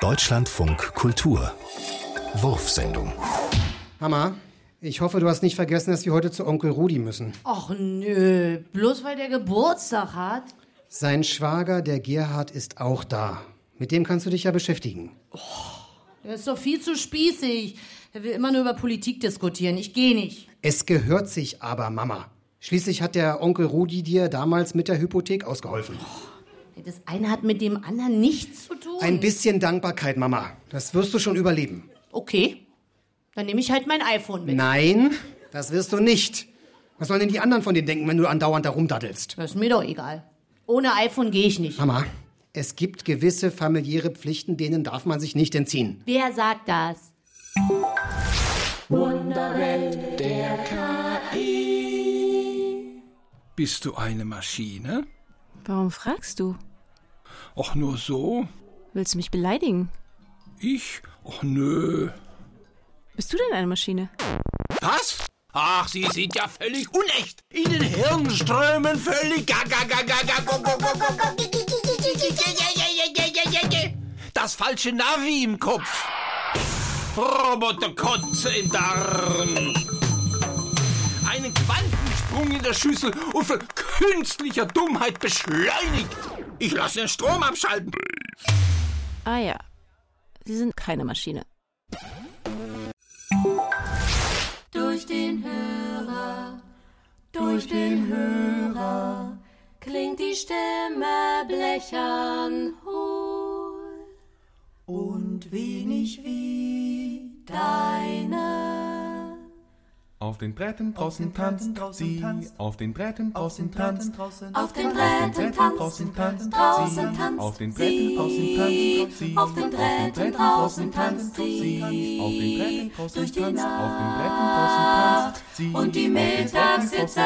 Deutschlandfunk Kultur. Wurfsendung. Mama, ich hoffe, du hast nicht vergessen, dass wir heute zu Onkel Rudi müssen. Och nö, bloß weil der Geburtstag hat. Sein Schwager, der Gerhard, ist auch da. Mit dem kannst du dich ja beschäftigen. Der ist doch viel zu spießig. Er will immer nur über Politik diskutieren. Ich gehe nicht. Es gehört sich aber, Mama. Schließlich hat der Onkel Rudi dir damals mit der Hypothek ausgeholfen. Das eine hat mit dem anderen nichts zu tun. Ein bisschen Dankbarkeit, Mama. Das wirst du schon überleben. Okay. Dann nehme ich halt mein iPhone mit. Nein, das wirst du nicht. Was sollen denn die anderen von dir denken, wenn du andauernd da rumdaddelst? Das ist mir doch egal. Ohne iPhone gehe ich nicht. Mama, es gibt gewisse familiäre Pflichten, denen darf man sich nicht entziehen. Wer sagt das? Bist du eine Maschine? Warum fragst du? Och, nur so? Willst du mich beleidigen? Ich? Och, nö. Bist du denn eine Maschine? Was? Ach, Sie sind ja völlig unecht. In den Hirnströmen völlig Das falsche Navi im Kopf. Roboterkotze im Darm. Einen Quantensprung in der Schüssel und von künstlicher Dummheit beschleunigt. Ich lasse den Strom abschalten. Ah ja. Sie sind keine Maschine. Durch den Hörer, durch den Hörer klingt die Stimme blechern hohl und wenig wie Auf den Bretten draußen tanzt sie, auf den Bretten draußen tanzt, Auf den Drähten tanzt, draußen tanzt auf den Bretten draußen tanzt sie, Auf den Drähten draußen tanzt sie, auf den Bretten draußen die tanzt, auf den Bretten draußen tanzt sie, und die auf den Bretten draußen tanzt